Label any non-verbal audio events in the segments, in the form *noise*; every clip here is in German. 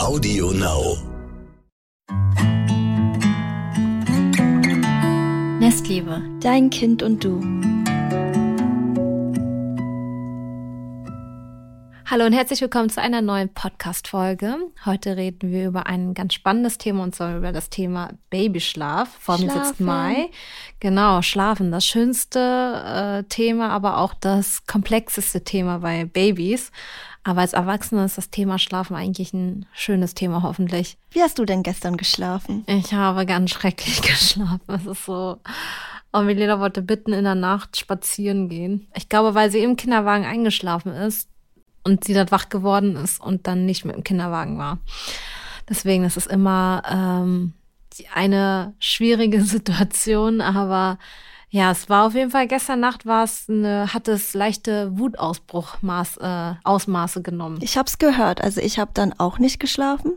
Audio Now. Nestliebe, dein Kind und du. Hallo und herzlich willkommen zu einer neuen Podcast-Folge. Heute reden wir über ein ganz spannendes Thema und zwar über das Thema Babyschlaf. Vor mir sitzt Mai. Genau, Schlafen, das schönste äh, Thema, aber auch das komplexeste Thema bei Babys. Aber als Erwachsene ist das Thema Schlafen eigentlich ein schönes Thema, hoffentlich. Wie hast du denn gestern geschlafen? Ich habe ganz schrecklich *laughs* geschlafen. Es ist so. Und Milena wollte bitten in der Nacht spazieren gehen. Ich glaube, weil sie im Kinderwagen eingeschlafen ist und sie dann wach geworden ist und dann nicht mit dem Kinderwagen war. Deswegen ist es immer ähm, eine schwierige *laughs* Situation, aber ja, es war auf jeden Fall gestern Nacht war es eine, hat es leichte Wutausbruchmaß äh, Ausmaße genommen. Ich habe es gehört, also ich habe dann auch nicht geschlafen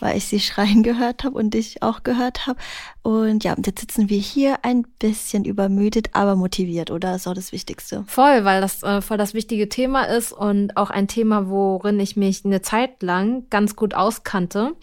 weil ich sie schreien gehört habe und dich auch gehört habe. Und ja, jetzt sitzen wir hier ein bisschen übermüdet, aber motiviert, oder? Das ist auch das Wichtigste. Voll, weil das äh, voll das wichtige Thema ist und auch ein Thema, worin ich mich eine Zeit lang ganz gut auskannte,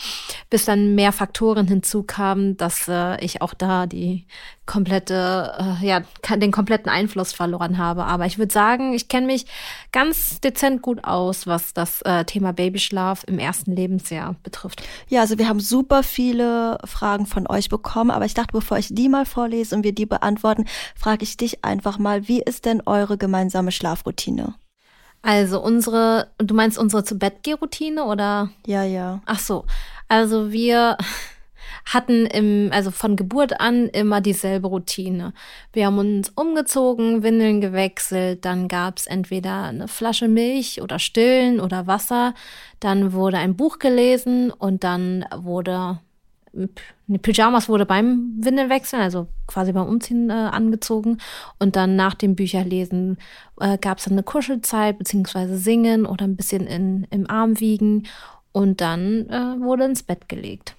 bis dann mehr Faktoren hinzukamen, dass äh, ich auch da die komplette, äh, ja, den kompletten Einfluss verloren habe. Aber ich würde sagen, ich kenne mich ganz dezent gut aus, was das äh, Thema Babyschlaf im ersten Lebensjahr betrifft. Ja, also wir haben super viele Fragen von euch bekommen, aber ich dachte, bevor ich die mal vorlese und wir die beantworten, frage ich dich einfach mal, wie ist denn eure gemeinsame Schlafroutine? Also unsere, du meinst unsere zu Bett Routine oder? Ja, ja. Ach so. Also wir *laughs* hatten im, also von Geburt an immer dieselbe Routine. Wir haben uns umgezogen, Windeln gewechselt, dann gab's entweder eine Flasche Milch oder Stillen oder Wasser, dann wurde ein Buch gelesen und dann wurde Pyjamas wurde beim Windelwechseln, also quasi beim Umziehen äh, angezogen. Und dann nach dem Bücherlesen äh, gab es dann eine Kuschelzeit, beziehungsweise Singen oder ein bisschen in, im Arm wiegen. Und dann äh, wurde ins Bett gelegt.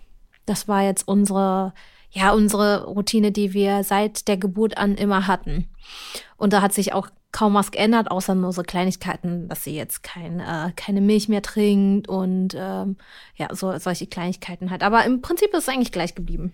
Das war jetzt unsere, ja, unsere Routine, die wir seit der Geburt an immer hatten. Und da hat sich auch kaum was geändert, außer nur so Kleinigkeiten, dass sie jetzt kein, äh, keine Milch mehr trinkt und ähm, ja, so solche Kleinigkeiten halt. Aber im Prinzip ist es eigentlich gleich geblieben.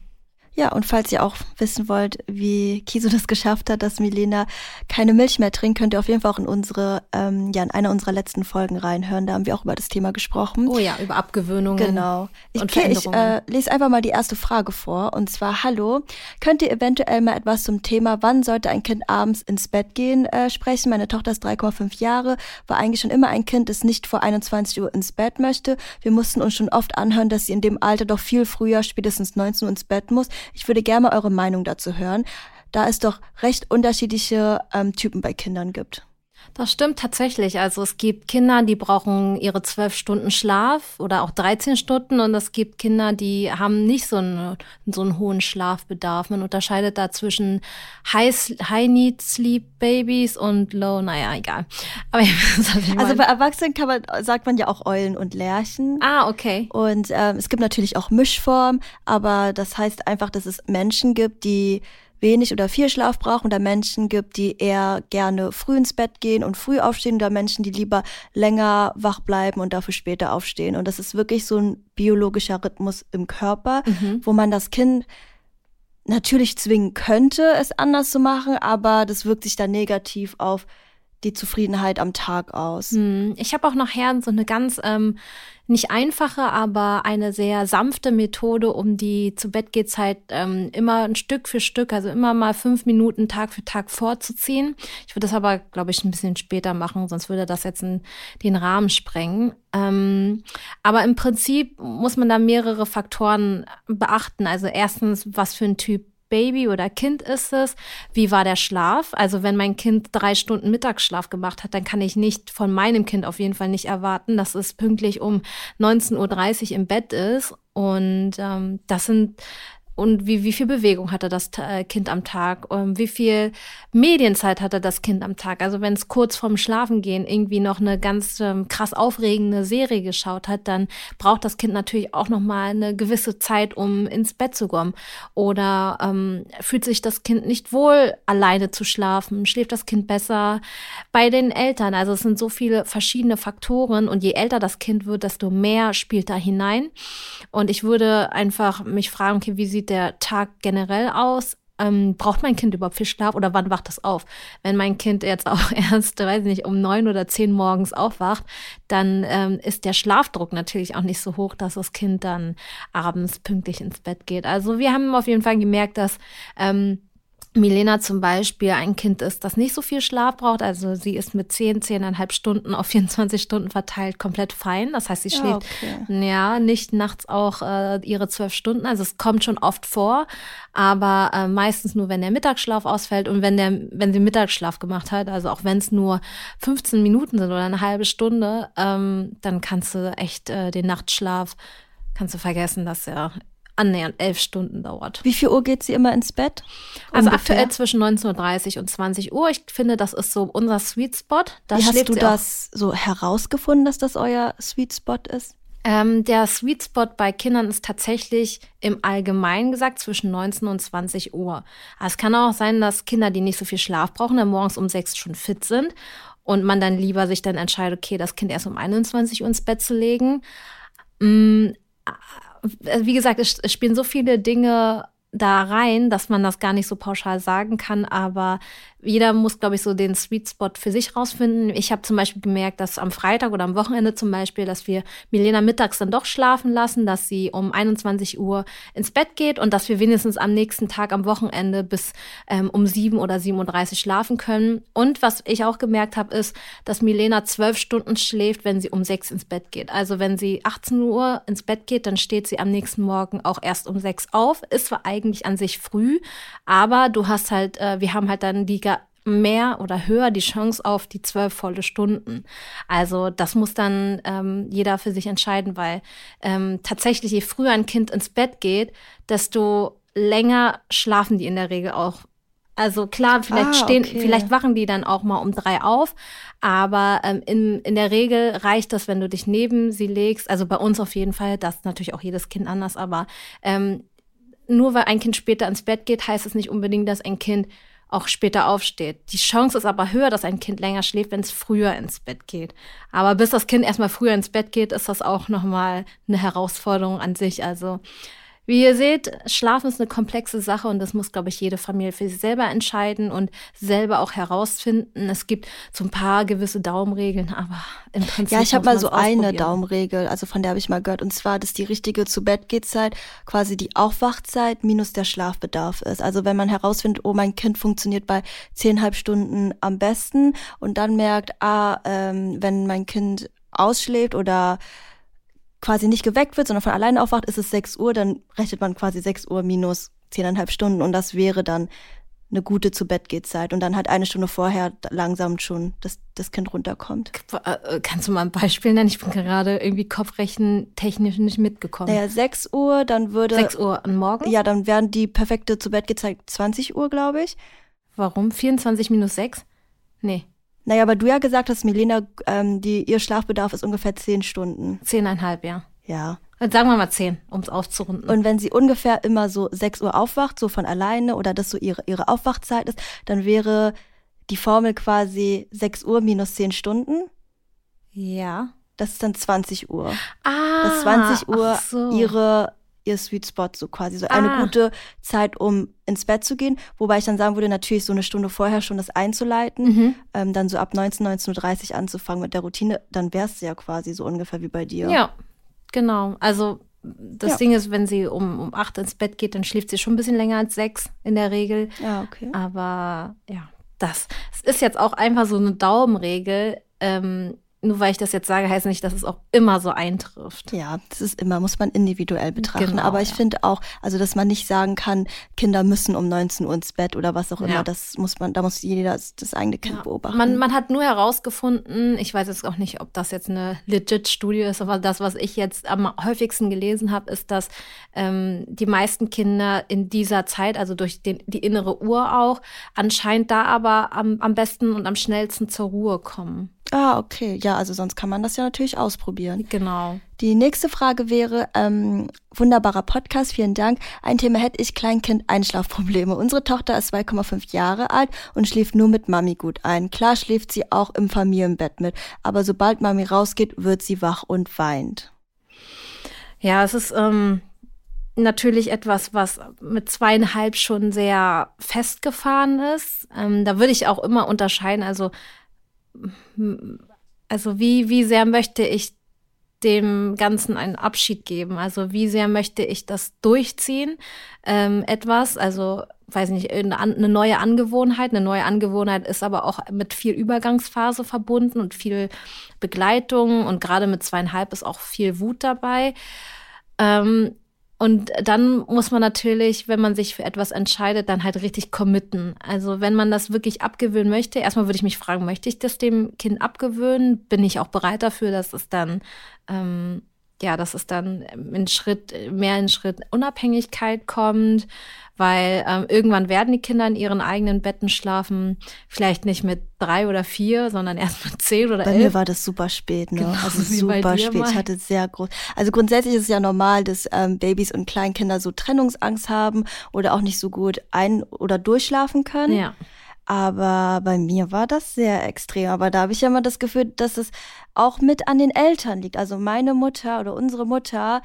Ja, und falls ihr auch wissen wollt, wie Kiso das geschafft hat, dass Milena keine Milch mehr trinkt, könnt ihr auf jeden Fall auch in unsere, ähm, ja, in einer unserer letzten Folgen reinhören. Da haben wir auch über das Thema gesprochen. Oh ja, über Abgewöhnungen. Genau. Ich, und okay, ich äh, lese einfach mal die erste Frage vor. Und zwar, hallo, könnt ihr eventuell mal etwas zum Thema, wann sollte ein Kind abends ins Bett gehen, äh, sprechen? Meine Tochter ist 3,5 Jahre, war eigentlich schon immer ein Kind, das nicht vor 21 Uhr ins Bett möchte. Wir mussten uns schon oft anhören, dass sie in dem Alter doch viel früher, spätestens 19 Uhr ins Bett muss. Ich würde gerne mal eure Meinung dazu hören, da es doch recht unterschiedliche ähm, Typen bei Kindern gibt. Das stimmt tatsächlich. Also es gibt Kinder, die brauchen ihre zwölf Stunden Schlaf oder auch 13 Stunden und es gibt Kinder, die haben nicht so einen, so einen hohen Schlafbedarf. Man unterscheidet da zwischen High, High Need Sleep Babies und Low, naja, egal. Aber also bei Erwachsenen kann man, sagt man ja auch Eulen und Lerchen. Ah, okay. Und ähm, es gibt natürlich auch Mischformen, aber das heißt einfach, dass es Menschen gibt, die wenig oder viel Schlaf brauchen oder Menschen gibt, die eher gerne früh ins Bett gehen und früh aufstehen oder Menschen, die lieber länger wach bleiben und dafür später aufstehen. Und das ist wirklich so ein biologischer Rhythmus im Körper, mhm. wo man das Kind natürlich zwingen könnte, es anders zu machen, aber das wirkt sich dann negativ auf die Zufriedenheit am Tag aus. Hm. Ich habe auch nachher so eine ganz ähm, nicht einfache, aber eine sehr sanfte Methode, um die zu Bett Zeit ähm, immer ein Stück für Stück, also immer mal fünf Minuten Tag für Tag vorzuziehen. Ich würde das aber, glaube ich, ein bisschen später machen, sonst würde das jetzt in den Rahmen sprengen. Ähm, aber im Prinzip muss man da mehrere Faktoren beachten. Also erstens, was für ein Typ Baby oder Kind ist es? Wie war der Schlaf? Also wenn mein Kind drei Stunden Mittagsschlaf gemacht hat, dann kann ich nicht von meinem Kind auf jeden Fall nicht erwarten, dass es pünktlich um 19.30 Uhr im Bett ist. Und ähm, das sind und wie, wie viel Bewegung hatte das äh, Kind am Tag, ähm, wie viel Medienzeit hatte das Kind am Tag. Also wenn es kurz vorm Schlafengehen irgendwie noch eine ganz ähm, krass aufregende Serie geschaut hat, dann braucht das Kind natürlich auch noch mal eine gewisse Zeit, um ins Bett zu kommen. Oder ähm, fühlt sich das Kind nicht wohl, alleine zu schlafen? Schläft das Kind besser bei den Eltern? Also es sind so viele verschiedene Faktoren und je älter das Kind wird, desto mehr spielt da hinein. Und ich würde einfach mich fragen, okay, wie sieht sieht der Tag generell aus? Ähm, braucht mein Kind überhaupt viel Schlaf oder wann wacht das auf? Wenn mein Kind jetzt *laughs* auch erst, weiß ich nicht, um neun oder zehn morgens aufwacht, dann ähm, ist der Schlafdruck natürlich auch nicht so hoch, dass das Kind dann abends pünktlich ins Bett geht. Also wir haben auf jeden Fall gemerkt, dass ähm, Milena zum Beispiel ein Kind ist, das nicht so viel Schlaf braucht. Also sie ist mit 10, 10,5 Stunden auf *laughs* 24 Stunden verteilt komplett fein. Das heißt, sie schläft okay. ja nicht nachts auch äh, ihre zwölf Stunden. Also es kommt schon oft vor, aber äh, meistens nur, wenn der Mittagsschlaf ausfällt und wenn der, wenn sie Mittagsschlaf gemacht hat. Also auch wenn es nur 15 Minuten sind oder eine halbe Stunde, ähm, dann kannst du echt äh, den Nachtschlaf kannst du vergessen, dass er annähernd elf Stunden dauert. Wie viel Uhr geht sie immer ins Bett? Also Ungefähr? aktuell zwischen 19.30 Uhr und 20 Uhr. Ich finde, das ist so unser Sweet Spot. Da Wie hast du das so herausgefunden, dass das euer Sweet Spot ist? Ähm, der Sweet Spot bei Kindern ist tatsächlich im Allgemeinen gesagt zwischen 19 und 20 Uhr. Aber es kann auch sein, dass Kinder, die nicht so viel Schlaf brauchen, dann morgens um sechs schon fit sind und man dann lieber sich dann entscheidet, okay, das Kind erst um 21 Uhr ins Bett zu legen. Mm, wie gesagt, es, spielen so viele Dinge da rein, dass man das gar nicht so pauschal sagen kann, aber jeder muss, glaube ich, so den Sweet Spot für sich rausfinden. Ich habe zum Beispiel gemerkt, dass am Freitag oder am Wochenende zum Beispiel, dass wir Milena mittags dann doch schlafen lassen, dass sie um 21 Uhr ins Bett geht und dass wir wenigstens am nächsten Tag am Wochenende bis ähm, um 7 oder 7.30 Uhr schlafen können. Und was ich auch gemerkt habe, ist, dass Milena zwölf Stunden schläft, wenn sie um 6 ins Bett geht. Also wenn sie 18 Uhr ins Bett geht, dann steht sie am nächsten Morgen auch erst um 6 auf. Ist zwar eigentlich an sich früh, aber du hast halt, äh, wir haben halt dann die mehr oder höher die Chance auf die zwölf volle Stunden. Also das muss dann ähm, jeder für sich entscheiden, weil ähm, tatsächlich je früher ein Kind ins Bett geht, desto länger schlafen die in der Regel auch. Also klar, vielleicht ah, stehen, okay. vielleicht wachen die dann auch mal um drei auf, aber ähm, in, in der Regel reicht das, wenn du dich neben sie legst. Also bei uns auf jeden Fall, das ist natürlich auch jedes Kind anders, aber ähm, nur weil ein Kind später ins Bett geht, heißt es nicht unbedingt, dass ein Kind auch später aufsteht. Die Chance ist aber höher, dass ein Kind länger schläft, wenn es früher ins Bett geht. Aber bis das Kind erstmal früher ins Bett geht, ist das auch nochmal eine Herausforderung an sich. Also wie ihr seht, Schlafen ist eine komplexe Sache und das muss, glaube ich, jede Familie für sich selber entscheiden und selber auch herausfinden. Es gibt so ein paar gewisse Daumenregeln, aber im Prinzip. Ja, ich habe mal so eine Daumenregel, also von der habe ich mal gehört, und zwar, dass die richtige zu Bett geht Zeit quasi die Aufwachzeit minus der Schlafbedarf ist. Also wenn man herausfindet, oh, mein Kind funktioniert bei zehnhalb Stunden am besten und dann merkt, ah, ähm, wenn mein Kind ausschläft oder quasi nicht geweckt wird, sondern von alleine aufwacht, ist es 6 Uhr, dann rechnet man quasi 6 Uhr minus 10,5 Stunden und das wäre dann eine gute zu Bett geht Zeit und dann halt eine Stunde vorher langsam schon das, das Kind runterkommt. Äh, kannst du mal ein Beispiel nennen? Ich bin gerade irgendwie Kopfrechen technisch nicht mitgekommen. Naja, 6 Uhr, dann würde 6 Uhr am Morgen? Ja, dann wären die perfekte zu Bett gezeigt 20 Uhr, glaube ich. Warum? 24 minus 6? Nee. Naja, aber du ja gesagt hast, Milena, ähm, die, ihr Schlafbedarf ist ungefähr zehn Stunden. Zehneinhalb, ja. Ja. Und sagen wir mal zehn, um es aufzurunden. Und wenn sie ungefähr immer so sechs Uhr aufwacht, so von alleine, oder das so ihre, ihre Aufwachzeit ist, dann wäre die Formel quasi sechs Uhr minus zehn Stunden. Ja. Das ist dann 20 Uhr. Ah. Das 20 Uhr so. ihre ihr Sweet Spot, so quasi so eine ah. gute Zeit, um ins Bett zu gehen. Wobei ich dann sagen würde, natürlich so eine Stunde vorher schon das einzuleiten, mhm. ähm, dann so ab 19, 19.30 Uhr anzufangen mit der Routine, dann wär's ja quasi so ungefähr wie bei dir. Ja, genau. Also das ja. Ding ist, wenn sie um, um acht ins Bett geht, dann schläft sie schon ein bisschen länger als sechs in der Regel. Ja, okay. Aber ja, das, das ist jetzt auch einfach so eine Daumenregel. Ähm, nur weil ich das jetzt sage, heißt nicht, dass es auch immer so eintrifft. Ja, das ist immer, muss man individuell betrachten. Genau, Aber ich ja. finde auch, also dass man nicht sagen kann, Kinder müssen um 19 Uhr ins Bett oder was auch immer, ja. das muss man, da muss jeder das, das eigene Kind ja. beobachten. Man, man hat nur herausgefunden, ich weiß jetzt auch nicht, ob das jetzt eine legit Studie ist, aber das, was ich jetzt am häufigsten gelesen habe, ist, dass ähm, die meisten Kinder in dieser Zeit, also durch den, die innere Uhr auch, anscheinend da aber am, am besten und am schnellsten zur Ruhe kommen. Ah, okay. Ja, also sonst kann man das ja natürlich ausprobieren. Genau. Die nächste Frage wäre, ähm, wunderbarer Podcast, vielen Dank. Ein Thema hätte ich, Kleinkind, Einschlafprobleme. Unsere Tochter ist 2,5 Jahre alt und schläft nur mit Mami gut ein. Klar schläft sie auch im Familienbett mit, aber sobald Mami rausgeht, wird sie wach und weint. Ja, es ist ähm, natürlich etwas, was mit zweieinhalb schon sehr festgefahren ist. Ähm, da würde ich auch immer unterscheiden, also also wie, wie sehr möchte ich dem Ganzen einen Abschied geben? Also wie sehr möchte ich das durchziehen? Ähm, etwas, also weiß nicht, eine neue Angewohnheit. Eine neue Angewohnheit ist aber auch mit viel Übergangsphase verbunden und viel Begleitung und gerade mit zweieinhalb ist auch viel Wut dabei. Ähm, und dann muss man natürlich, wenn man sich für etwas entscheidet, dann halt richtig committen. Also wenn man das wirklich abgewöhnen möchte, erstmal würde ich mich fragen, möchte ich das dem Kind abgewöhnen? Bin ich auch bereit dafür, dass es dann ähm, ja, dass es dann in Schritt, mehr in Schritt Unabhängigkeit kommt, weil ähm, irgendwann werden die Kinder in ihren eigenen Betten schlafen, vielleicht nicht mit drei oder vier, sondern erst mit zehn oder bei elf. Bei mir war das super spät, ne? Genau, also *laughs* super spät. Mal. Ich hatte sehr groß. Also grundsätzlich ist es ja normal, dass ähm, Babys und Kleinkinder so Trennungsangst haben oder auch nicht so gut ein- oder durchschlafen können. Ja. Aber bei mir war das sehr extrem. Aber da habe ich ja immer das Gefühl, dass es auch mit an den Eltern liegt. Also meine Mutter oder unsere Mutter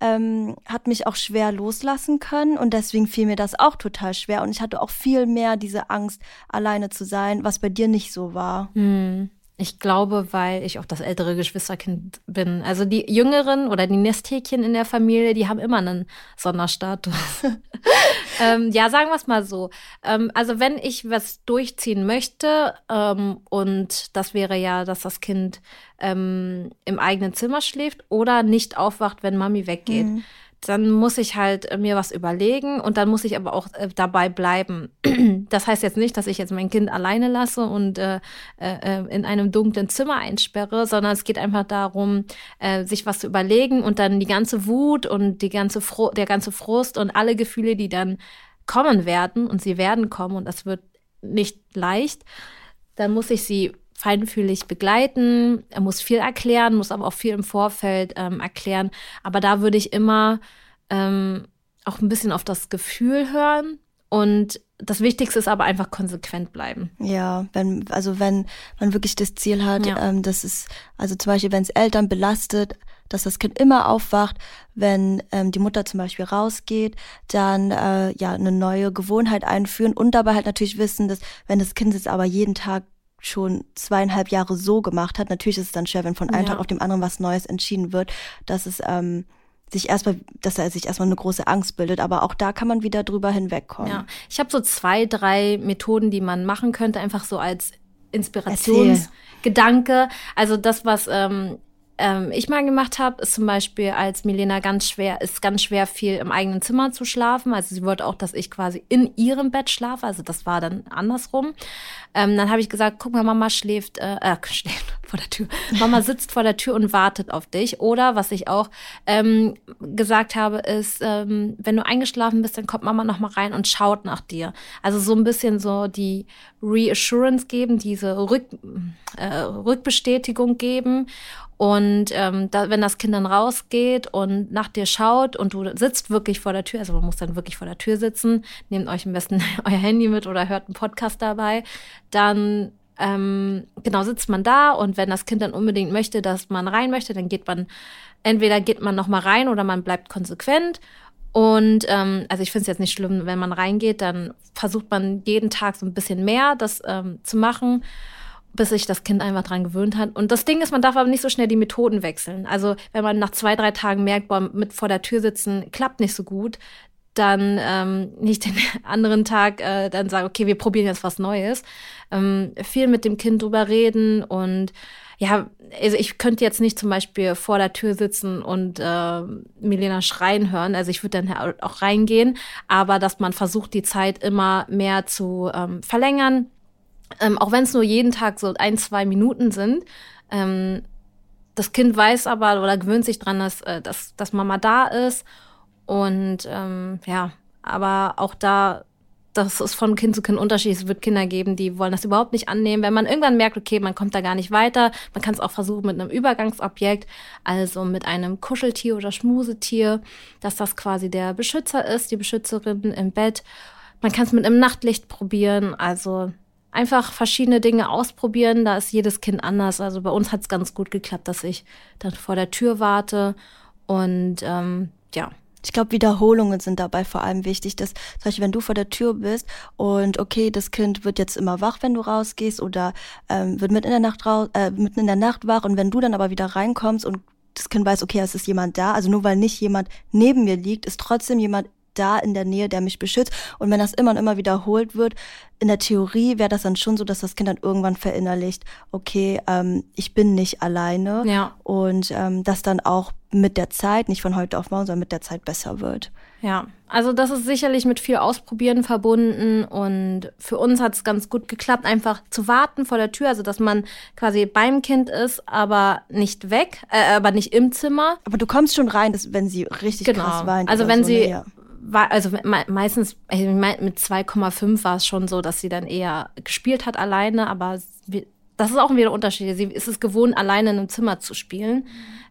ähm, hat mich auch schwer loslassen können und deswegen fiel mir das auch total schwer. Und ich hatte auch viel mehr diese Angst, alleine zu sein, was bei dir nicht so war. Hm. Ich glaube, weil ich auch das ältere Geschwisterkind bin. Also die Jüngeren oder die Nesthäkchen in der Familie, die haben immer einen Sonderstatus. *laughs* ähm, ja, sagen wir es mal so. Ähm, also wenn ich was durchziehen möchte, ähm, und das wäre ja, dass das Kind ähm, im eigenen Zimmer schläft oder nicht aufwacht, wenn Mami weggeht. Mhm dann muss ich halt äh, mir was überlegen und dann muss ich aber auch äh, dabei bleiben. *clears throat* das heißt jetzt nicht, dass ich jetzt mein Kind alleine lasse und äh, äh, in einem dunklen Zimmer einsperre, sondern es geht einfach darum, äh, sich was zu überlegen und dann die ganze Wut und die ganze Fro der ganze Frust und alle Gefühle, die dann kommen werden und sie werden kommen und das wird nicht leicht, dann muss ich sie feinfühlig begleiten. Er muss viel erklären, muss aber auch viel im Vorfeld ähm, erklären. Aber da würde ich immer ähm, auch ein bisschen auf das Gefühl hören. Und das Wichtigste ist aber einfach konsequent bleiben. Ja, wenn, also wenn man wirklich das Ziel hat, ja. ähm, das ist, also zum Beispiel, wenn es Eltern belastet, dass das Kind immer aufwacht, wenn ähm, die Mutter zum Beispiel rausgeht, dann äh, ja eine neue Gewohnheit einführen und dabei halt natürlich wissen, dass wenn das Kind jetzt aber jeden Tag schon zweieinhalb Jahre so gemacht hat. Natürlich ist es dann schwer, wenn von einem ja. Tag auf dem anderen was Neues entschieden wird, dass es ähm, sich erstmal, dass er sich erstmal eine große Angst bildet, aber auch da kann man wieder drüber hinwegkommen. Ja, ich habe so zwei, drei Methoden, die man machen könnte, einfach so als Inspirationsgedanke. Also das, was ähm, ähm, ich mal gemacht habe, ist zum Beispiel, als Milena ganz schwer, ist ganz schwer viel im eigenen Zimmer zu schlafen. Also sie wollte auch, dass ich quasi in ihrem Bett schlafe. Also das war dann andersrum. Ähm, dann habe ich gesagt, guck mal, Mama schläft, äh, äh, *laughs* schläft vor der Tür. Mama sitzt vor der Tür und wartet auf dich. Oder was ich auch ähm, gesagt habe, ist, ähm, wenn du eingeschlafen bist, dann kommt Mama noch mal rein und schaut nach dir. Also so ein bisschen so die Reassurance geben, diese Rück, äh, Rückbestätigung geben. Und ähm, da, wenn das Kind dann rausgeht und nach dir schaut und du sitzt wirklich vor der Tür, also man muss dann wirklich vor der Tür sitzen, nehmt euch am besten *laughs* euer Handy mit oder hört einen Podcast dabei, dann ähm, genau sitzt man da und wenn das Kind dann unbedingt möchte, dass man rein möchte, dann geht man entweder geht man noch mal rein oder man bleibt konsequent. Und ähm, also ich finde es jetzt nicht schlimm, wenn man reingeht, dann versucht man jeden Tag so ein bisschen mehr das ähm, zu machen bis sich das Kind einfach dran gewöhnt hat. Und das Ding ist, man darf aber nicht so schnell die Methoden wechseln. Also wenn man nach zwei, drei Tagen merkt, boah, mit vor der Tür sitzen klappt nicht so gut, dann ähm, nicht den *laughs* anderen Tag äh, dann sagen, okay, wir probieren jetzt was Neues. Ähm, viel mit dem Kind drüber reden und ja, also ich könnte jetzt nicht zum Beispiel vor der Tür sitzen und äh, Milena schreien hören. Also ich würde dann auch reingehen, aber dass man versucht, die Zeit immer mehr zu ähm, verlängern, ähm, auch wenn es nur jeden Tag so ein, zwei Minuten sind. Ähm, das Kind weiß aber oder gewöhnt sich dran, dass, äh, dass, dass Mama da ist. Und ähm, ja, aber auch da das ist von Kind zu Kind unterschiedlich. Es wird Kinder geben, die wollen das überhaupt nicht annehmen. Wenn man irgendwann merkt, okay, man kommt da gar nicht weiter, man kann es auch versuchen mit einem Übergangsobjekt, also mit einem Kuscheltier oder Schmusetier, dass das quasi der Beschützer ist, die Beschützerin im Bett. Man kann es mit einem Nachtlicht probieren, also einfach verschiedene Dinge ausprobieren. Da ist jedes Kind anders. Also bei uns hat es ganz gut geklappt, dass ich dann vor der Tür warte und ähm, ja, ich glaube, Wiederholungen sind dabei vor allem wichtig, dass zum Beispiel, wenn du vor der Tür bist und okay, das Kind wird jetzt immer wach, wenn du rausgehst oder ähm, wird mitten in der Nacht raus, äh, mitten in der Nacht wach und wenn du dann aber wieder reinkommst und das Kind weiß, okay, es ist jemand da, also nur weil nicht jemand neben mir liegt, ist trotzdem jemand da in der Nähe, der mich beschützt. Und wenn das immer und immer wiederholt wird, in der Theorie wäre das dann schon so, dass das Kind dann irgendwann verinnerlicht, okay, ähm, ich bin nicht alleine. Ja. Und ähm, das dann auch mit der Zeit, nicht von heute auf morgen, sondern mit der Zeit besser wird. Ja, also das ist sicherlich mit viel Ausprobieren verbunden und für uns hat es ganz gut geklappt, einfach zu warten vor der Tür, also dass man quasi beim Kind ist, aber nicht weg, äh, aber nicht im Zimmer. Aber du kommst schon rein, dass, wenn sie richtig genau. krass weint. Also wenn so, sie ne? ja war, also meistens, mit 2,5 war es schon so, dass sie dann eher gespielt hat alleine, aber das ist auch wieder ein Unterschied. Sie ist es gewohnt, alleine in einem Zimmer zu spielen.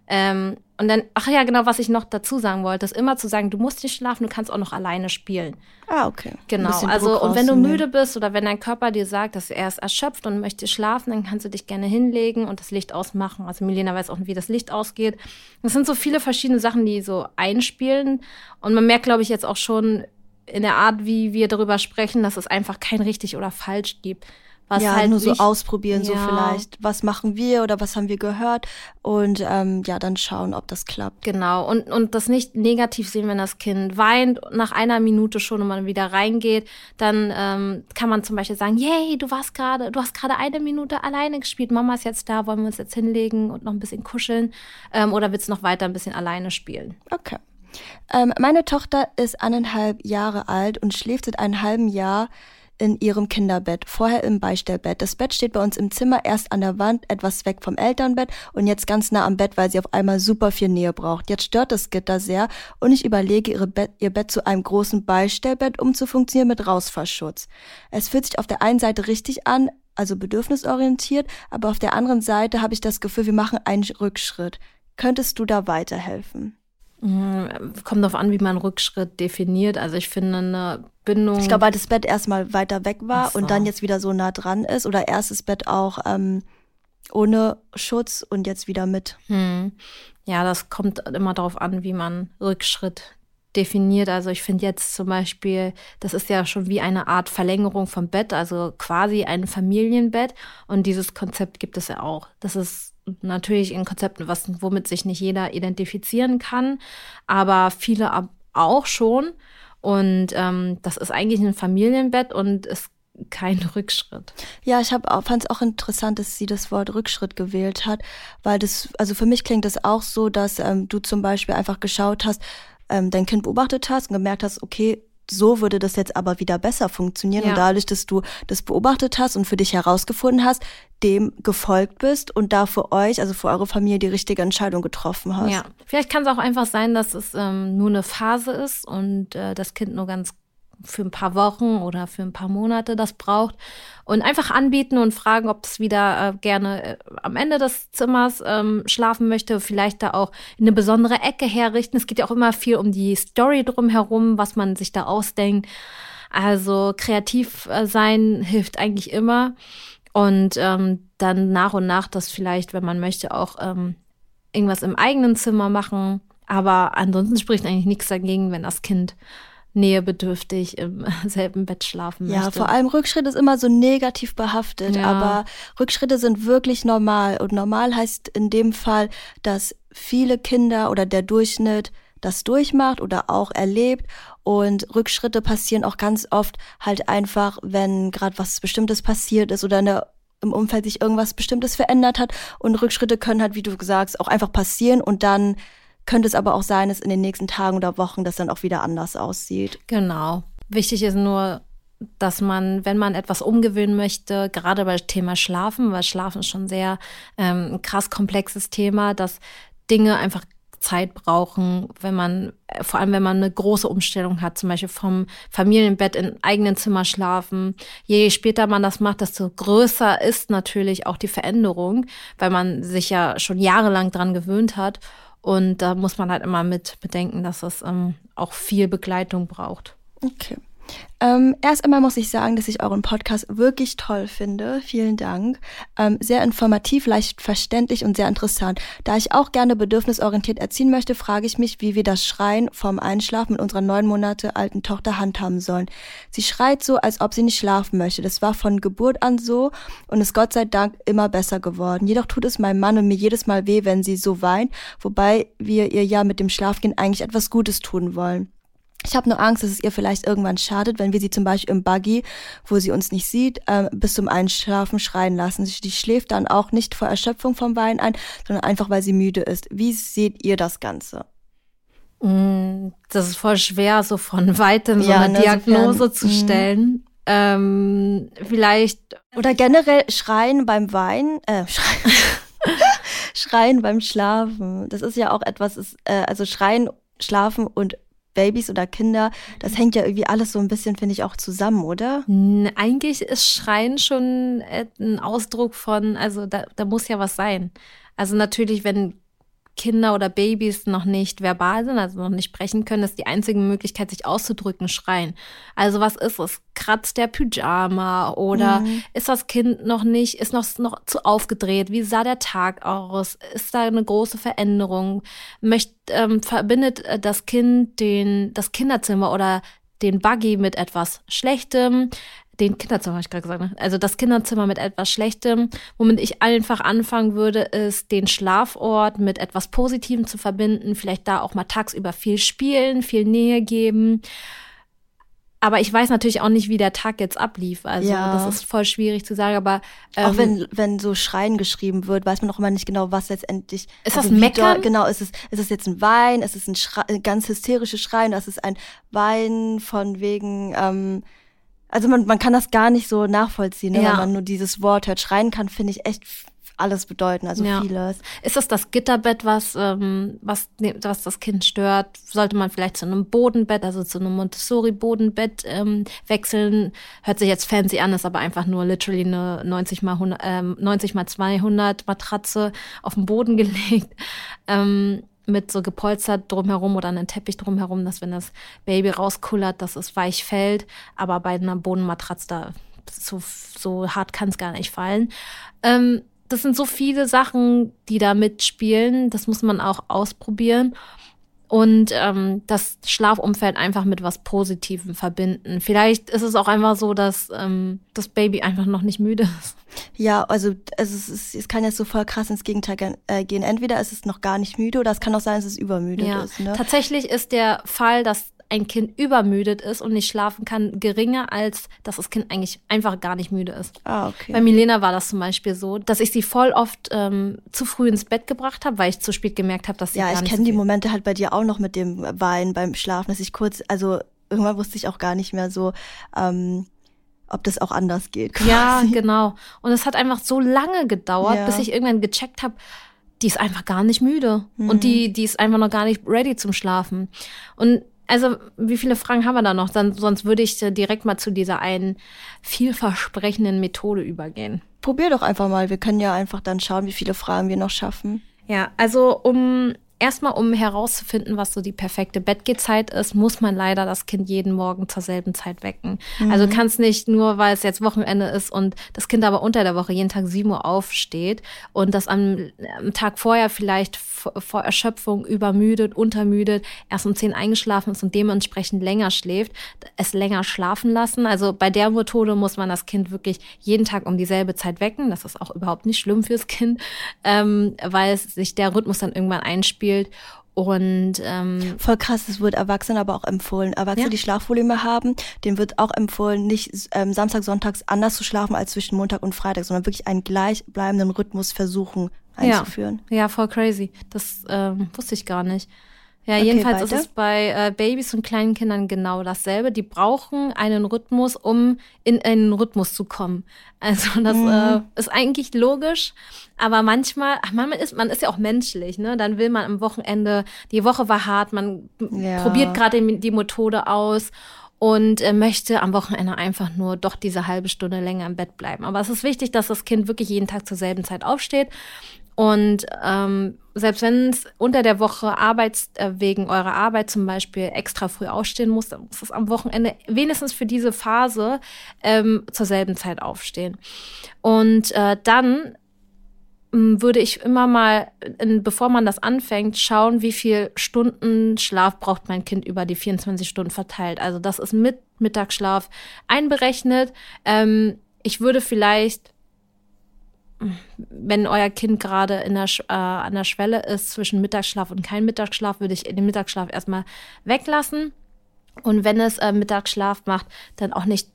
Ähm, und dann, ach ja, genau, was ich noch dazu sagen wollte, ist immer zu sagen, du musst nicht schlafen, du kannst auch noch alleine spielen. Ah, okay. Genau. Also, und wenn du müde bist oder wenn dein Körper dir sagt, dass er ist erschöpft und möchte schlafen, dann kannst du dich gerne hinlegen und das Licht ausmachen. Also, Milena weiß auch, wie das Licht ausgeht. Das sind so viele verschiedene Sachen, die so einspielen. Und man merkt, glaube ich, jetzt auch schon in der Art, wie wir darüber sprechen, dass es einfach kein richtig oder falsch gibt. Was ja, halt nur so ausprobieren, ja. so vielleicht, was machen wir oder was haben wir gehört und ähm, ja, dann schauen, ob das klappt. Genau, und, und das nicht negativ sehen, wenn das Kind weint, nach einer Minute schon und man wieder reingeht, dann ähm, kann man zum Beispiel sagen, yay, du warst gerade, du hast gerade eine Minute alleine gespielt, Mama ist jetzt da, wollen wir uns jetzt hinlegen und noch ein bisschen kuscheln ähm, oder willst du noch weiter ein bisschen alleine spielen? Okay. Ähm, meine Tochter ist eineinhalb Jahre alt und schläft seit einem halben Jahr in ihrem Kinderbett, vorher im Beistellbett. Das Bett steht bei uns im Zimmer, erst an der Wand, etwas weg vom Elternbett und jetzt ganz nah am Bett, weil sie auf einmal super viel Nähe braucht. Jetzt stört das Gitter sehr und ich überlege, Bett, ihr Bett zu einem großen Beistellbett umzufunktionieren mit Rausfallschutz. Es fühlt sich auf der einen Seite richtig an, also bedürfnisorientiert, aber auf der anderen Seite habe ich das Gefühl, wir machen einen Rückschritt. Könntest du da weiterhelfen? Mhm, kommt darauf an, wie man Rückschritt definiert. Also ich finde eine Bindung. Ich glaube, weil das Bett erstmal weiter weg war so. und dann jetzt wieder so nah dran ist. Oder erstes Bett auch ähm, ohne Schutz und jetzt wieder mit. Hm. Ja, das kommt immer darauf an, wie man Rückschritt definiert. Also ich finde jetzt zum Beispiel, das ist ja schon wie eine Art Verlängerung vom Bett, also quasi ein Familienbett. Und dieses Konzept gibt es ja auch. Das ist natürlich ein Konzept, was, womit sich nicht jeder identifizieren kann, aber viele auch schon. Und ähm, das ist eigentlich ein Familienbett und ist kein *laughs* Rückschritt. Ja, ich fand es auch interessant, dass sie das Wort Rückschritt gewählt hat, weil das, also für mich klingt das auch so, dass ähm, du zum Beispiel einfach geschaut hast, ähm, dein Kind beobachtet hast und gemerkt hast, okay, so würde das jetzt aber wieder besser funktionieren. Ja. Und dadurch, dass du das beobachtet hast und für dich herausgefunden hast, dem gefolgt bist und da für euch, also für eure Familie, die richtige Entscheidung getroffen hast. Ja, vielleicht kann es auch einfach sein, dass es ähm, nur eine Phase ist und äh, das Kind nur ganz für ein paar Wochen oder für ein paar Monate das braucht und einfach anbieten und fragen, ob das wieder äh, gerne äh, am Ende des Zimmers ähm, schlafen möchte, vielleicht da auch in eine besondere Ecke herrichten. Es geht ja auch immer viel um die Story drumherum, was man sich da ausdenkt. Also kreativ äh, sein hilft eigentlich immer und ähm, dann nach und nach das vielleicht, wenn man möchte, auch ähm, irgendwas im eigenen Zimmer machen. Aber ansonsten spricht eigentlich nichts dagegen, wenn das Kind nähebedürftig im *laughs* selben Bett schlafen möchte. Ja, vor allem Rückschritt ist immer so negativ behaftet, ja. aber Rückschritte sind wirklich normal. Und normal heißt in dem Fall, dass viele Kinder oder der Durchschnitt das durchmacht oder auch erlebt. Und Rückschritte passieren auch ganz oft halt einfach, wenn gerade was Bestimmtes passiert ist oder eine im Umfeld sich irgendwas Bestimmtes verändert hat. Und Rückschritte können halt, wie du sagst, auch einfach passieren und dann könnte es aber auch sein, dass in den nächsten Tagen oder Wochen das dann auch wieder anders aussieht. Genau. Wichtig ist nur, dass man, wenn man etwas umgewöhnen möchte, gerade bei Thema Schlafen, weil Schlafen ist schon sehr ähm, krass komplexes Thema, dass Dinge einfach Zeit brauchen, wenn man, vor allem wenn man eine große Umstellung hat, zum Beispiel vom Familienbett in eigenen Zimmer schlafen. Je später man das macht, desto größer ist natürlich auch die Veränderung, weil man sich ja schon jahrelang dran gewöhnt hat. Und da muss man halt immer mit bedenken, dass es ähm, auch viel Begleitung braucht. Okay. Ähm, erst einmal muss ich sagen, dass ich euren Podcast wirklich toll finde. Vielen Dank. Ähm, sehr informativ, leicht verständlich und sehr interessant. Da ich auch gerne bedürfnisorientiert erziehen möchte, frage ich mich, wie wir das Schreien vorm Einschlafen mit unserer neun Monate alten Tochter handhaben sollen. Sie schreit so, als ob sie nicht schlafen möchte. Das war von Geburt an so und ist Gott sei Dank immer besser geworden. Jedoch tut es meinem Mann und mir jedes Mal weh, wenn sie so weint, wobei wir ihr ja mit dem Schlafgehen eigentlich etwas Gutes tun wollen. Ich habe nur Angst, dass es ihr vielleicht irgendwann schadet, wenn wir sie zum Beispiel im Buggy, wo sie uns nicht sieht, ähm, bis zum Einschlafen schreien lassen. Sie schläft dann auch nicht vor Erschöpfung vom Wein ein, sondern einfach, weil sie müde ist. Wie seht ihr das Ganze? Mm, das ist voll schwer, so von *laughs* weitem so ja, eine ne, Diagnose sofern, zu mm. stellen. Ähm, vielleicht. Oder generell schreien beim Wein, äh, *laughs* schreien, schreien beim Schlafen. Das ist ja auch etwas, ist, äh, also schreien, schlafen und Babys oder Kinder, das hängt ja irgendwie alles so ein bisschen, finde ich, auch zusammen, oder? Eigentlich ist Schreien schon äh, ein Ausdruck von, also da, da muss ja was sein. Also natürlich, wenn Kinder oder Babys noch nicht verbal sind, also noch nicht sprechen können, ist die einzige Möglichkeit, sich auszudrücken, schreien. Also was ist es? Kratzt der Pyjama oder mhm. ist das Kind noch nicht, ist noch, noch zu aufgedreht? Wie sah der Tag aus? Ist da eine große Veränderung? Möcht, ähm, verbindet äh, das Kind den, das Kinderzimmer oder den Buggy mit etwas Schlechtem? Den Kinderzimmer, habe ich gerade gesagt, ne? also das Kinderzimmer mit etwas Schlechtem. Womit ich einfach anfangen würde, ist den Schlafort mit etwas Positivem zu verbinden. Vielleicht da auch mal tagsüber viel spielen, viel Nähe geben. Aber ich weiß natürlich auch nicht, wie der Tag jetzt ablief. Also ja. das ist voll schwierig zu sagen. Aber ähm, auch wenn wenn so Schreien geschrieben wird, weiß man auch immer nicht genau, was letztendlich. Ist also das Meckern? genau, ist es ist es jetzt ein Wein? Ist es ein, Schrei, ein ganz hysterisches Schreien? Das ist ein Wein von wegen ähm, also man, man kann das gar nicht so nachvollziehen, ne? ja. wenn man nur dieses Wort hört. Schreien kann, finde ich, echt alles bedeuten, also ja. vieles. Ist das das Gitterbett, was, ähm, was, ne, was das Kind stört? Sollte man vielleicht zu einem Bodenbett, also zu einem Montessori-Bodenbett ähm, wechseln? Hört sich jetzt fancy an, ist aber einfach nur literally eine 90 mal, 100, ähm, 90 mal 200 Matratze auf den Boden *laughs* gelegt. Ähm, mit so gepolstert drumherum oder einen Teppich drumherum, dass wenn das Baby rauskullert, dass es weich fällt. Aber bei einer Bodenmatratze da so, so hart kann es gar nicht fallen. Ähm, das sind so viele Sachen, die da mitspielen. Das muss man auch ausprobieren und ähm, das Schlafumfeld einfach mit was Positivem verbinden. Vielleicht ist es auch einfach so, dass ähm, das Baby einfach noch nicht müde ist. Ja, also es, ist, es kann jetzt so voll krass ins Gegenteil äh, gehen. Entweder ist es noch gar nicht müde oder es kann auch sein, dass es übermüdet ja. ist. Ne? Tatsächlich ist der Fall, dass ein Kind übermüdet ist und nicht schlafen kann, geringer, als dass das Kind eigentlich einfach gar nicht müde ist. Ah, okay. Bei Milena war das zum Beispiel so, dass ich sie voll oft ähm, zu früh ins Bett gebracht habe, weil ich zu spät gemerkt habe, dass sie ja, gar nicht. Ja, ich kenne die Momente halt bei dir auch noch mit dem Weinen beim Schlafen, dass ich kurz, also irgendwann wusste ich auch gar nicht mehr so, ähm, ob das auch anders geht. *laughs* Quasi. Ja, genau. Und es hat einfach so lange gedauert, ja. bis ich irgendwann gecheckt habe, die ist einfach gar nicht müde mhm. und die die ist einfach noch gar nicht ready zum Schlafen. Und also, wie viele Fragen haben wir da noch? Dann, sonst würde ich direkt mal zu dieser einen vielversprechenden Methode übergehen. Probier doch einfach mal. Wir können ja einfach dann schauen, wie viele Fragen wir noch schaffen. Ja, also um erstmal, um herauszufinden, was so die perfekte Bettgehzeit ist, muss man leider das Kind jeden Morgen zur selben Zeit wecken. Mhm. Also kannst nicht nur, weil es jetzt Wochenende ist und das Kind aber unter der Woche jeden Tag 7 Uhr aufsteht und das am, am Tag vorher vielleicht vor Erschöpfung übermüdet, untermüdet, erst um 10 eingeschlafen ist und dementsprechend länger schläft, es länger schlafen lassen. Also bei der Methode muss man das Kind wirklich jeden Tag um dieselbe Zeit wecken. Das ist auch überhaupt nicht schlimm fürs Kind, ähm, weil es sich der Rhythmus dann irgendwann einspielt spielt. Und ähm, voll krass, es wird Erwachsenen aber auch empfohlen. Erwachsene, ja. die Schlafprobleme haben, denen wird auch empfohlen, nicht ähm, Samstag, Sonntags anders zu schlafen als zwischen Montag und Freitag, sondern wirklich einen gleichbleibenden Rhythmus versuchen einzuführen. Ja, ja voll crazy. Das ähm, wusste ich gar nicht. Ja, okay, jedenfalls weiter. ist es bei äh, Babys und kleinen Kindern genau dasselbe. Die brauchen einen Rhythmus, um in einen Rhythmus zu kommen. Also das mhm. äh, ist eigentlich logisch, aber manchmal, ach, man ist man ist ja auch menschlich, ne? Dann will man am Wochenende, die Woche war hart, man ja. probiert gerade die Methode aus und äh, möchte am Wochenende einfach nur doch diese halbe Stunde länger im Bett bleiben. Aber es ist wichtig, dass das Kind wirklich jeden Tag zur selben Zeit aufsteht und ähm, selbst wenn es unter der Woche Arbeits, äh, wegen eurer Arbeit zum Beispiel extra früh aufstehen muss, dann muss es am Wochenende wenigstens für diese Phase ähm, zur selben Zeit aufstehen. Und äh, dann ähm, würde ich immer mal, bevor man das anfängt, schauen, wie viel Stunden Schlaf braucht mein Kind über die 24 Stunden verteilt. Also das ist mit Mittagsschlaf einberechnet. Ähm, ich würde vielleicht wenn euer Kind gerade in der, äh, an der Schwelle ist zwischen Mittagsschlaf und kein Mittagsschlaf, würde ich den Mittagsschlaf erstmal weglassen. Und wenn es äh, Mittagsschlaf macht, dann auch nicht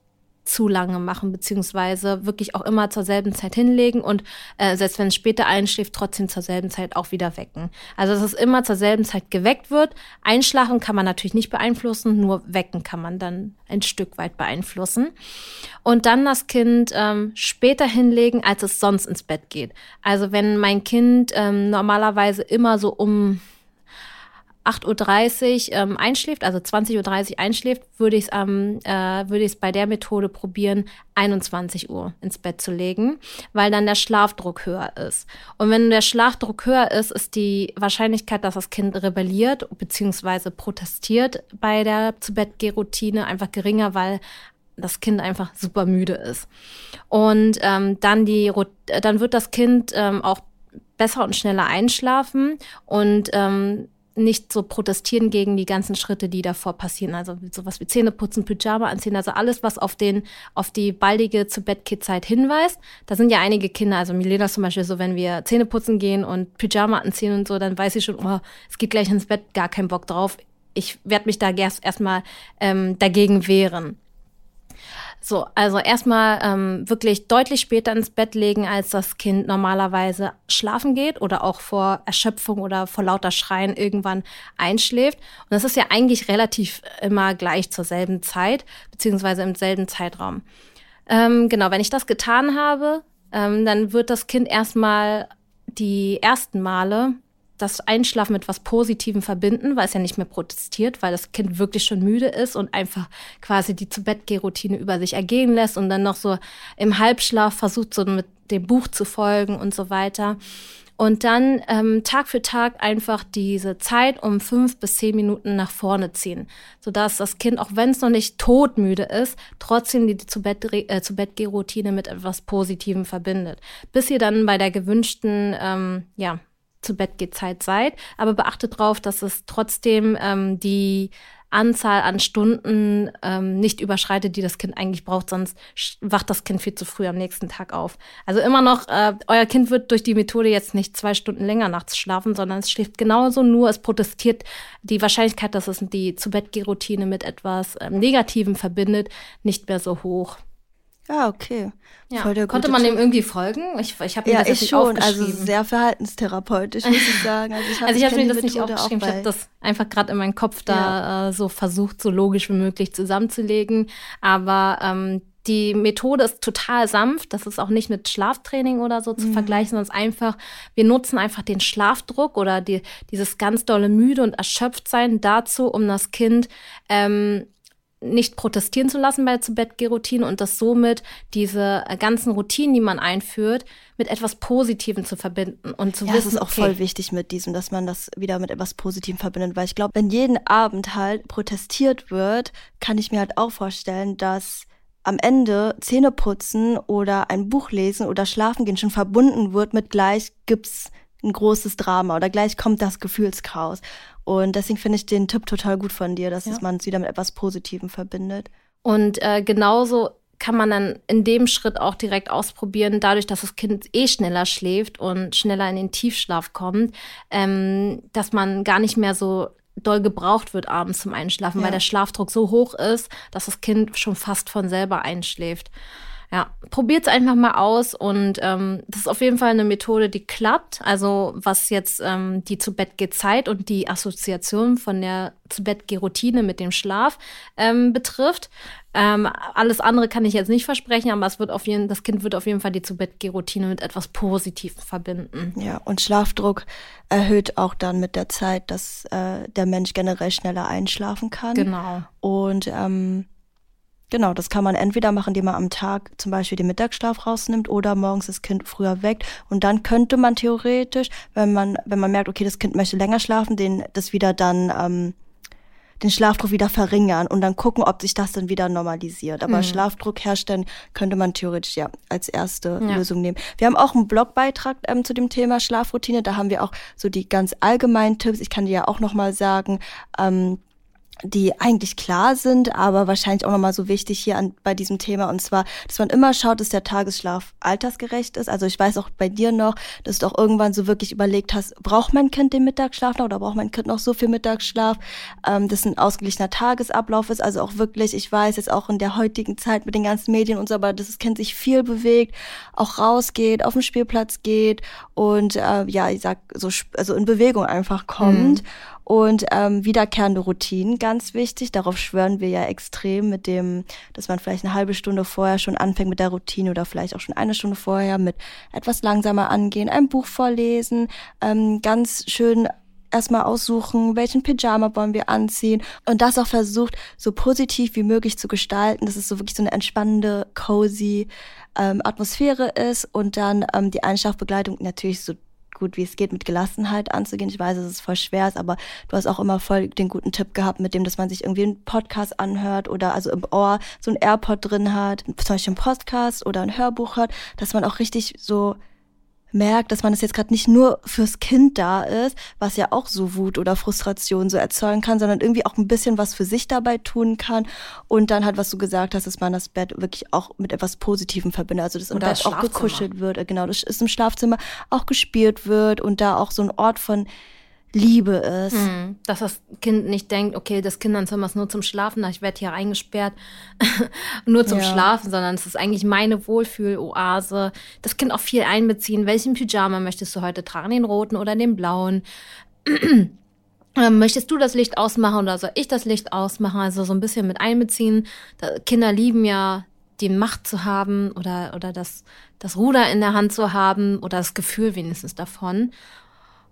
zu lange machen, beziehungsweise wirklich auch immer zur selben Zeit hinlegen und äh, selbst wenn es später einschläft, trotzdem zur selben Zeit auch wieder wecken. Also dass es immer zur selben Zeit geweckt wird. Einschlafen kann man natürlich nicht beeinflussen, nur wecken kann man dann ein Stück weit beeinflussen. Und dann das Kind ähm, später hinlegen, als es sonst ins Bett geht. Also wenn mein Kind ähm, normalerweise immer so um 8.30 Uhr ähm, einschläft, also 20.30 Uhr einschläft, würde ich es ähm, äh, würde bei der Methode probieren, 21 Uhr ins Bett zu legen, weil dann der Schlafdruck höher ist. Und wenn der Schlafdruck höher ist, ist die Wahrscheinlichkeit, dass das Kind rebelliert bzw. protestiert bei der zu Bett routine einfach geringer, weil das Kind einfach super müde ist. Und ähm, dann die dann wird das Kind ähm, auch besser und schneller einschlafen und ähm, nicht so protestieren gegen die ganzen Schritte, die davor passieren. Also sowas wie Zähneputzen, Pyjama anziehen, also alles, was auf den, auf die baldige zu bett zeit hinweist. Da sind ja einige Kinder, also Milena zum Beispiel so, wenn wir Zähneputzen gehen und Pyjama anziehen und so, dann weiß ich schon, oh, es geht gleich ins Bett, gar keinen Bock drauf. Ich werde mich da erst erstmal ähm, dagegen wehren. So, also erstmal ähm, wirklich deutlich später ins Bett legen, als das Kind normalerweise schlafen geht oder auch vor Erschöpfung oder vor lauter Schreien irgendwann einschläft. Und das ist ja eigentlich relativ immer gleich zur selben Zeit, beziehungsweise im selben Zeitraum. Ähm, genau, wenn ich das getan habe, ähm, dann wird das Kind erstmal die ersten Male das Einschlafen mit was Positivem verbinden, weil es ja nicht mehr protestiert, weil das Kind wirklich schon müde ist und einfach quasi die zu bett routine über sich ergehen lässt und dann noch so im Halbschlaf versucht, so mit dem Buch zu folgen und so weiter. Und dann ähm, Tag für Tag einfach diese Zeit um fünf bis zehn Minuten nach vorne ziehen, sodass das Kind, auch wenn es noch nicht todmüde ist, trotzdem die zu Bett, äh, routine mit etwas Positivem verbindet, bis ihr dann bei der gewünschten ähm, ja zu Bett geht Zeit seid. Aber beachtet darauf, dass es trotzdem ähm, die Anzahl an Stunden ähm, nicht überschreitet, die das Kind eigentlich braucht, sonst wacht das Kind viel zu früh am nächsten Tag auf. Also immer noch, äh, euer Kind wird durch die Methode jetzt nicht zwei Stunden länger nachts schlafen, sondern es schläft genauso, nur es protestiert die Wahrscheinlichkeit, dass es die zu Bett routine mit etwas ähm, Negativem verbindet, nicht mehr so hoch. Ja, okay. Ja. Konnte man dem irgendwie folgen? Ich, ich habe mir ja, das ich nicht schon, also sehr verhaltenstherapeutisch, muss ich sagen. Also ich, *laughs* hab, also habe mir das nicht aufgeschrieben, ich habe das einfach gerade in meinem Kopf da ja. äh, so versucht, so logisch wie möglich zusammenzulegen. Aber ähm, die Methode ist total sanft. Das ist auch nicht mit Schlaftraining oder so zu mhm. vergleichen, sondern es ist einfach, wir nutzen einfach den Schlafdruck oder die, dieses ganz dolle müde und erschöpft sein dazu, um das Kind ähm, nicht protestieren zu lassen bei der Zu-Bett-Geh-Routine und das somit diese äh, ganzen Routinen, die man einführt, mit etwas Positivem zu verbinden und zu ja, wissen, das ist auch okay. voll wichtig mit diesem, dass man das wieder mit etwas Positivem verbindet, weil ich glaube, wenn jeden Abend halt protestiert wird, kann ich mir halt auch vorstellen, dass am Ende Zähne putzen oder ein Buch lesen oder schlafen gehen schon verbunden wird mit gleich gibt's ein großes Drama oder gleich kommt das Gefühlschaos. Und deswegen finde ich den Tipp total gut von dir, dass ja. man es wieder mit etwas Positivem verbindet. Und äh, genauso kann man dann in dem Schritt auch direkt ausprobieren, dadurch, dass das Kind eh schneller schläft und schneller in den Tiefschlaf kommt, ähm, dass man gar nicht mehr so doll gebraucht wird abends zum Einschlafen, ja. weil der Schlafdruck so hoch ist, dass das Kind schon fast von selber einschläft. Ja, probiert es einfach mal aus und ähm, das ist auf jeden Fall eine Methode, die klappt. Also was jetzt ähm, die zu Bett Zeit und die Assoziation von der zu Bett Routine mit dem Schlaf ähm, betrifft. Ähm, alles andere kann ich jetzt nicht versprechen, aber es wird auf jeden, das Kind wird auf jeden Fall die zu Bett Routine mit etwas Positivem verbinden. Ja, und Schlafdruck erhöht auch dann mit der Zeit, dass äh, der Mensch generell schneller einschlafen kann. Genau. Und ähm, Genau, das kann man entweder machen, indem man am Tag zum Beispiel den Mittagsschlaf rausnimmt oder morgens das Kind früher weckt. Und dann könnte man theoretisch, wenn man, wenn man merkt, okay, das Kind möchte länger schlafen, den, das wieder dann, ähm, den Schlafdruck wieder verringern und dann gucken, ob sich das dann wieder normalisiert. Aber mhm. Schlafdruck herstellen könnte man theoretisch ja als erste ja. Lösung nehmen. Wir haben auch einen Blogbeitrag ähm, zu dem Thema Schlafroutine. Da haben wir auch so die ganz allgemeinen Tipps. Ich kann dir ja auch nochmal sagen, ähm, die eigentlich klar sind, aber wahrscheinlich auch nochmal so wichtig hier an, bei diesem Thema. Und zwar, dass man immer schaut, dass der Tagesschlaf altersgerecht ist. Also ich weiß auch bei dir noch, dass du auch irgendwann so wirklich überlegt hast, braucht mein Kind den Mittagsschlaf noch oder braucht mein Kind noch so viel Mittagsschlaf, ähm, dass ein ausgeglichener Tagesablauf ist. Also auch wirklich, ich weiß jetzt auch in der heutigen Zeit mit den ganzen Medien und so, aber dass das Kind sich viel bewegt, auch rausgeht, auf den Spielplatz geht und äh, ja, ich sag so, also in Bewegung einfach kommt. Mhm und ähm, wiederkehrende Routinen, ganz wichtig. Darauf schwören wir ja extrem mit dem, dass man vielleicht eine halbe Stunde vorher schon anfängt mit der Routine oder vielleicht auch schon eine Stunde vorher mit etwas langsamer angehen, ein Buch vorlesen, ähm, ganz schön erstmal aussuchen, welchen Pyjama wollen wir anziehen und das auch versucht, so positiv wie möglich zu gestalten, dass es so wirklich so eine entspannende, cozy ähm, Atmosphäre ist und dann ähm, die Einschlafbegleitung natürlich so gut wie es geht mit Gelassenheit anzugehen. Ich weiß, dass es voll schwer ist, aber du hast auch immer voll den guten Tipp gehabt mit dem, dass man sich irgendwie einen Podcast anhört oder also im Ohr so ein AirPod drin hat, zum Beispiel einen Podcast oder ein Hörbuch hört, dass man auch richtig so merkt, dass man das jetzt gerade nicht nur fürs Kind da ist, was ja auch so Wut oder Frustration so erzeugen kann, sondern irgendwie auch ein bisschen was für sich dabei tun kann. Und dann halt, was du gesagt hast, dass man das Bett wirklich auch mit etwas Positivem verbindet, also dass im Bett auch gekuschelt wird, genau, das ist im Schlafzimmer auch gespielt wird und da auch so ein Ort von Liebe ist. Mhm. Dass das Kind nicht denkt, okay, das Kinderzimmer ist nur zum Schlafen, ich werde hier eingesperrt, *laughs* nur zum ja. Schlafen, sondern es ist eigentlich meine Wohlfühloase. Das Kind auch viel einbeziehen. Welchen Pyjama möchtest du heute tragen? Den roten oder den blauen? *clears throat* Ähm, möchtest du das Licht ausmachen oder soll ich das Licht ausmachen? Also so ein bisschen mit einbeziehen. Kinder lieben ja, die Macht zu haben oder, oder das, das Ruder in der Hand zu haben oder das Gefühl wenigstens davon.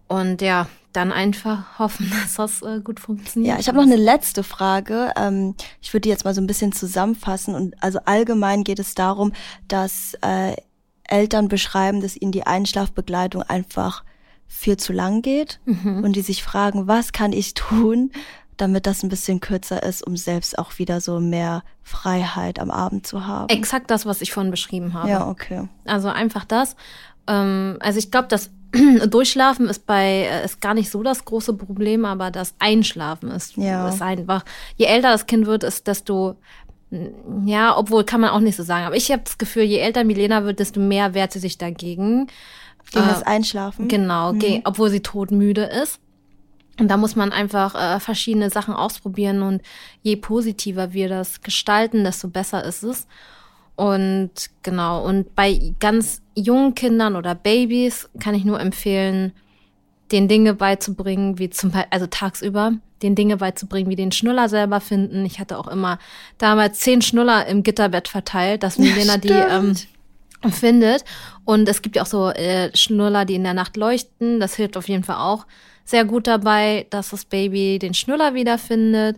Und ja, dann einfach *laughs* hoffen, dass das äh, gut funktioniert. Ja, ich habe noch eine letzte Frage. Ähm, ich würde die jetzt mal so ein bisschen zusammenfassen. Und also allgemein geht es darum, dass äh, Eltern beschreiben, dass ihnen die Einschlafbegleitung einfach viel zu lang geht mhm. und die sich fragen, was kann ich tun, damit das ein bisschen kürzer ist, um selbst auch wieder so mehr Freiheit am Abend zu haben. Exakt das, was ich vorhin beschrieben habe. Ja, okay. Also einfach das. Ähm, also ich glaube, dass *clears throat* Durchschlafen ist bei äh, ist gar nicht so das große Problem, aber das Einschlafen ist, ja. ist einfach. Je älter das Kind wird, ist desto mm, ja, obwohl kann man auch nicht so sagen. Aber ich habe das Gefühl, je älter Milena wird, desto mehr wehrt sie sich dagegen. Gegen äh, das Einschlafen. Genau, mhm. obwohl sie todmüde ist. Und da muss man einfach äh, verschiedene Sachen ausprobieren und je positiver wir das gestalten, desto besser ist es. Und genau, und bei ganz jungen Kindern oder Babys kann ich nur empfehlen, den Dinge beizubringen, wie zum Beispiel, also tagsüber, den Dinge beizubringen, wie den Schnuller selber finden. Ich hatte auch immer damals zehn Schnuller im Gitterbett verteilt, dass Milena ja, die ähm, findet. Und es gibt ja auch so äh, Schnuller, die in der Nacht leuchten. Das hilft auf jeden Fall auch sehr gut dabei, dass das Baby den Schnuller wiederfindet.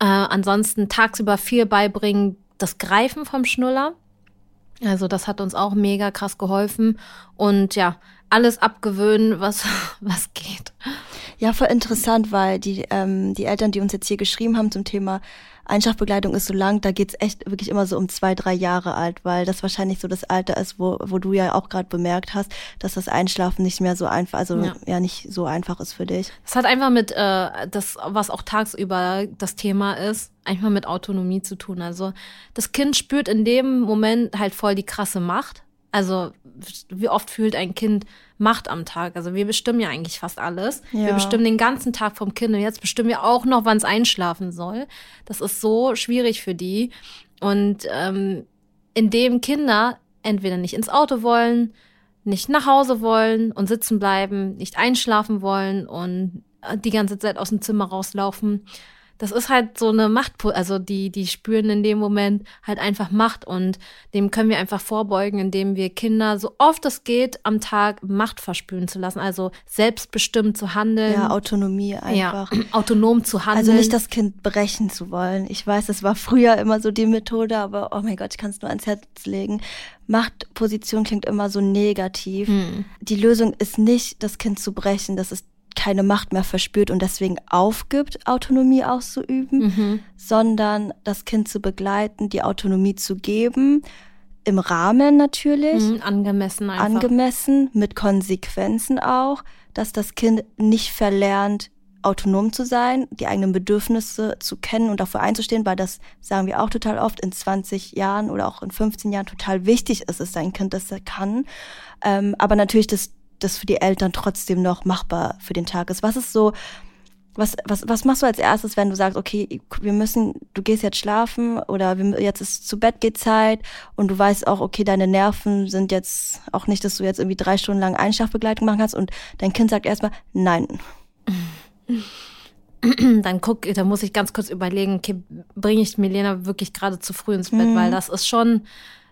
Äh, ansonsten tagsüber viel beibringen, das Greifen vom Schnuller. Also das hat uns auch mega krass geholfen und ja, alles abgewöhnen, was, *laughs* was geht. Ja, voll interessant, weil die, ähm, die Eltern, die uns jetzt hier geschrieben haben zum Thema Einschlafbegleitung ist so lang, da geht's echt wirklich immer so um zwei, drei Jahre alt, weil das wahrscheinlich so das Alter ist, wo, wo du ja auch gerade bemerkt hast, dass das Einschlafen nicht mehr so einfach, also ja. ja. nicht so einfach ist für dich. Es hat einfach mit äh, das, was auch tagsüber das Thema ist, einfach mit Autonomie zu tun. Also das Kind spürt in dem Moment halt voll die krasse Macht. Also wie oft fühlt ein Kind Macht am Tag? Also wir bestimmen ja eigentlich fast alles. Ja. Wir bestimmen den ganzen Tag vom Kind und jetzt bestimmen wir auch noch, wann es einschlafen soll. Das ist so schwierig für die. Und ähm, indem Kinder entweder nicht ins Auto wollen, nicht nach Hause wollen und sitzen bleiben, nicht einschlafen wollen und die ganze Zeit aus dem Zimmer rauslaufen, das ist halt so eine Macht, also die, die spüren in dem Moment halt einfach Macht und dem können wir einfach vorbeugen, indem wir Kinder so oft es geht am Tag Macht verspüren zu lassen, also selbstbestimmt zu handeln. Ja, Autonomie einfach. Ja, *clears throat* autonom zu handeln. Also nicht das Kind brechen zu wollen. Ich weiß, das war früher immer so die Methode, aber oh mein Gott, ich kann es nur ans Herz legen. Machtposition klingt immer so negativ. Hm. Die Lösung ist nicht, das Kind zu brechen. Das ist keine Macht mehr verspürt und deswegen aufgibt, Autonomie auszuüben, mhm. sondern das Kind zu begleiten, die Autonomie zu geben, im Rahmen natürlich. Mhm, angemessen einfach. Angemessen, mit Konsequenzen auch, dass das Kind nicht verlernt, autonom zu sein, die eigenen Bedürfnisse zu kennen und dafür einzustehen, weil das sagen wir auch total oft in 20 Jahren oder auch in 15 Jahren total wichtig ist, es sein Kind, dass er kann. Ähm, aber natürlich das das für die Eltern trotzdem noch machbar für den Tag ist. Was ist so, was, was, was machst du als erstes, wenn du sagst, okay, wir müssen, du gehst jetzt schlafen oder wir, jetzt ist zu Bett geht Zeit und du weißt auch, okay, deine Nerven sind jetzt auch nicht, dass du jetzt irgendwie drei Stunden lang Einschlafbegleitung machen kannst und dein Kind sagt erstmal, nein. *clears throat* Dann guck, da muss ich ganz kurz überlegen, okay, bringe ich Milena wirklich gerade zu früh ins Bett, mhm. weil das ist schon,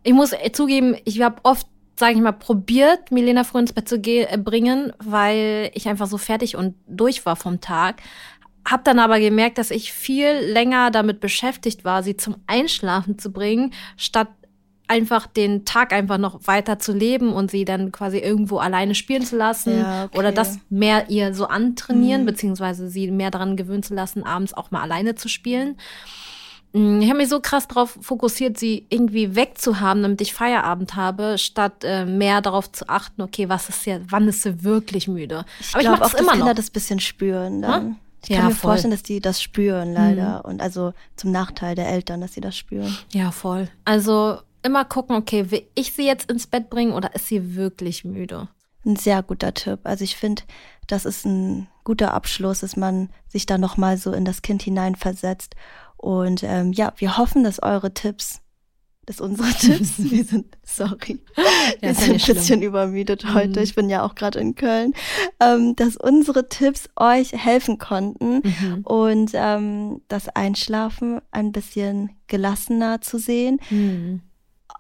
ich muss zugeben, ich habe oft sage ich mal, probiert, Milena früh ins Bett zu äh, bringen, weil ich einfach so fertig und durch war vom Tag. Hab dann aber gemerkt, dass ich viel länger damit beschäftigt war, sie zum Einschlafen zu bringen, statt einfach den Tag einfach noch weiter zu leben und sie dann quasi irgendwo alleine spielen zu lassen ja, okay. oder das mehr ihr so antrainieren, mhm. beziehungsweise sie mehr daran gewöhnen zu lassen, abends auch mal alleine zu spielen. Mm, ich habe mich so krass darauf fokussiert, sie irgendwie wegzuhaben, damit ich Feierabend habe, statt äh, mehr darauf zu achten, okay, was ist ja, wann ist sie wirklich müde? Ich Aber glaub, ich mache das immer Kinder noch. das bisschen spüren dann. Hm? Ich kann ja, mir voll. vorstellen, dass die das spüren, leider. Mhm. Und also zum Nachteil der Eltern, dass sie das spüren. Ja, voll. Also immer gucken, okay, will ich sie jetzt ins Bett bringen oder ist sie wirklich müde? Ein sehr guter Tipp. Also ich finde, das ist ein guter Abschluss, dass man sich da nochmal so in das Kind hineinversetzt und ähm, ja, wir hoffen, dass eure Tipps, dass unsere *laughs* Tipps, wir sind, sorry, wir sind ein bisschen übermüdet heute, mhm. ich bin ja auch gerade in Köln, ähm, dass unsere Tipps euch helfen konnten mhm. und ähm, das Einschlafen ein bisschen gelassener zu sehen. Mhm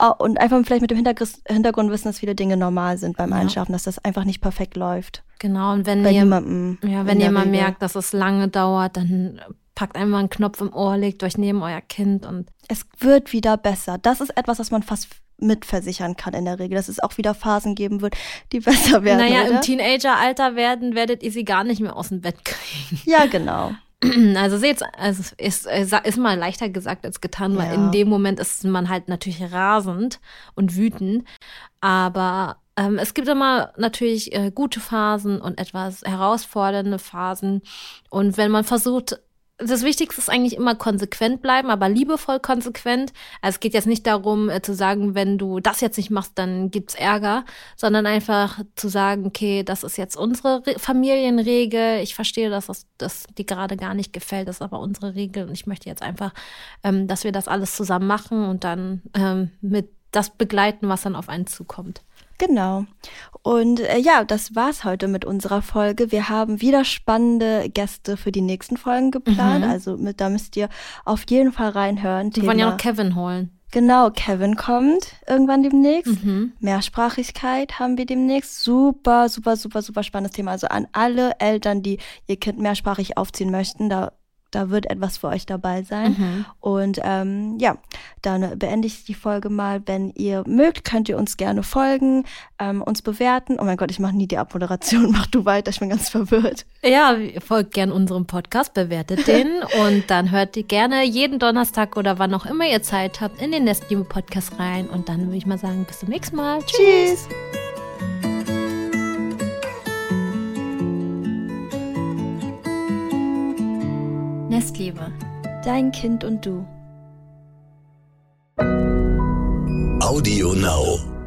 und einfach vielleicht mit dem Hintergrund wissen, dass viele Dinge normal sind beim Einschlafen, ja. dass das einfach nicht perfekt läuft. Genau, und wenn Bei ihr, ja, wenn ihr mal merkt, dass es lange dauert, dann packt einfach einen Knopf im Ohr, legt euch neben euer Kind und es wird wieder besser. Das ist etwas, was man fast mitversichern kann in der Regel, dass es auch wieder Phasen geben wird, die *laughs* besser werden. Naja, oder? im Teenageralter werden, werdet ihr sie gar nicht mehr aus dem Bett kriegen. Ja, genau. *clears throat* Also seht, also ist, ist mal leichter gesagt als getan, weil ja. in dem Moment ist man halt natürlich rasend und wütend. Aber ähm, es gibt immer natürlich äh, gute Phasen und etwas herausfordernde Phasen. Und wenn man versucht, das Wichtigste ist eigentlich immer konsequent bleiben, aber liebevoll konsequent. Also es geht jetzt nicht darum äh, zu sagen, wenn du das jetzt nicht machst, dann gibt's Ärger, sondern einfach zu sagen, okay, das ist jetzt unsere Re Familienregel. Ich verstehe, dass das, das dir gerade gar nicht gefällt, das ist aber unsere Regel und ich möchte jetzt einfach, ähm, dass wir das alles zusammen machen und dann ähm, mit das begleiten, was dann auf einen zukommt. Genau. Und äh, ja, das war's heute mit unserer Folge. Wir haben wieder spannende Gäste für die nächsten Folgen geplant. Mhm. Also mit, da müsst ihr auf jeden Fall reinhören. Wir wollen ja noch Kevin holen. Genau, Kevin kommt irgendwann demnächst. Mhm. Mehrsprachigkeit haben wir demnächst. Super, super, super, super spannendes Thema. Also an alle Eltern, die ihr Kind mehrsprachig aufziehen möchten, da da wird etwas für euch dabei sein. Mhm. Und ähm, ja, dann beende ich die Folge mal. Wenn ihr mögt, könnt ihr uns gerne folgen, ähm, uns bewerten. Oh mein Gott, ich mache nie die Abmoderation. *laughs* Mach du weiter, ich bin ganz verwirrt. Ja, folgt gerne unserem Podcast, bewertet den *laughs* und dann hört ihr gerne jeden Donnerstag oder wann auch immer ihr Zeit habt in den Nestliebe Podcast rein. Und dann würde ich mal sagen, bis zum nächsten Mal. Tschüss. Tschüss. Nestliebe. Dein Kind und du. Audio Now.